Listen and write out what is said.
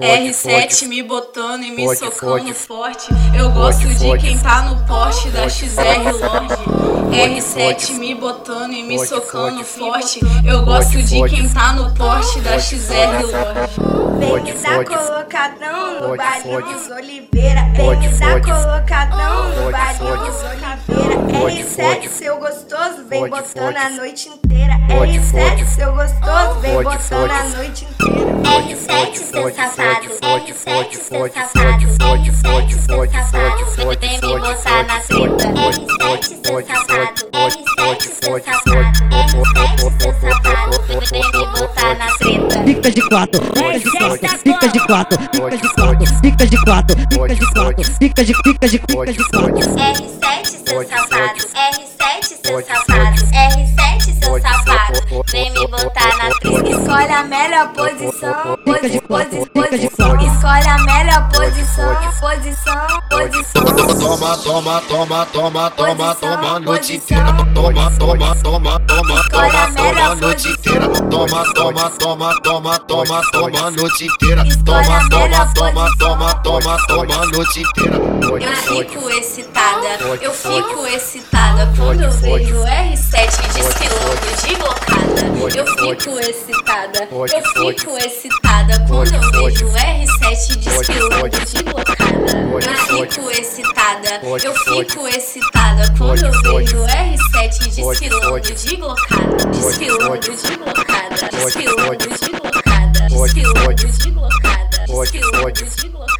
R7 me botando e me socando forte. Eu gosto de quem tá no poste da XR Lorde. R7 me botando e me socando forte. Eu gosto de quem tá no poste da XR Lorde. Vem me dar colocadão no baile dos Oliveira. Vem me dar colocadão no baile dos Oliveira. R7 seu gostoso, vem botando a noite inteira. R7 seu gostoso, vem botando a noite inteira. R7 seu safado, fode, fode, fode, fode, fode, fode, fode, fode, fode, vem me botar na treta. R7 seu safado, R7 seu safado, R7 seu safado, vem me botar na treta. Fica de quatro, fica de quatro, fica de quatro, fica de quatro, fica de quatro, fica de quatro, fica de fica de fica de quatro. R7 seu safado, R7 seu safado, R7 seu safado, vem me botar na treta. Escolhe a melhor posição, posição, posição. Escolhe a melhor posição, posição, posição. Toma, toma, toma, toma, toma, toma, noite inteira. Toma, toma, toma, toma, toma, toma, noite inteira. Toma, toma, toma, toma, toma, toma, noite inteira. Toma, toma, toma, toma, toma, toma, noite inteira. Eu fico excitada, eu fico excitada quando eu vejo R7 fico excitada, eu fico excitada quando eu vejo R7 desfilando de blocada. Eu fico excitada, eu fico excitada quando eu vejo R7 desfilando de blocada. Desfilando de blocada, desfilando de blocada, desfilando de blocada, desfilando de blocada.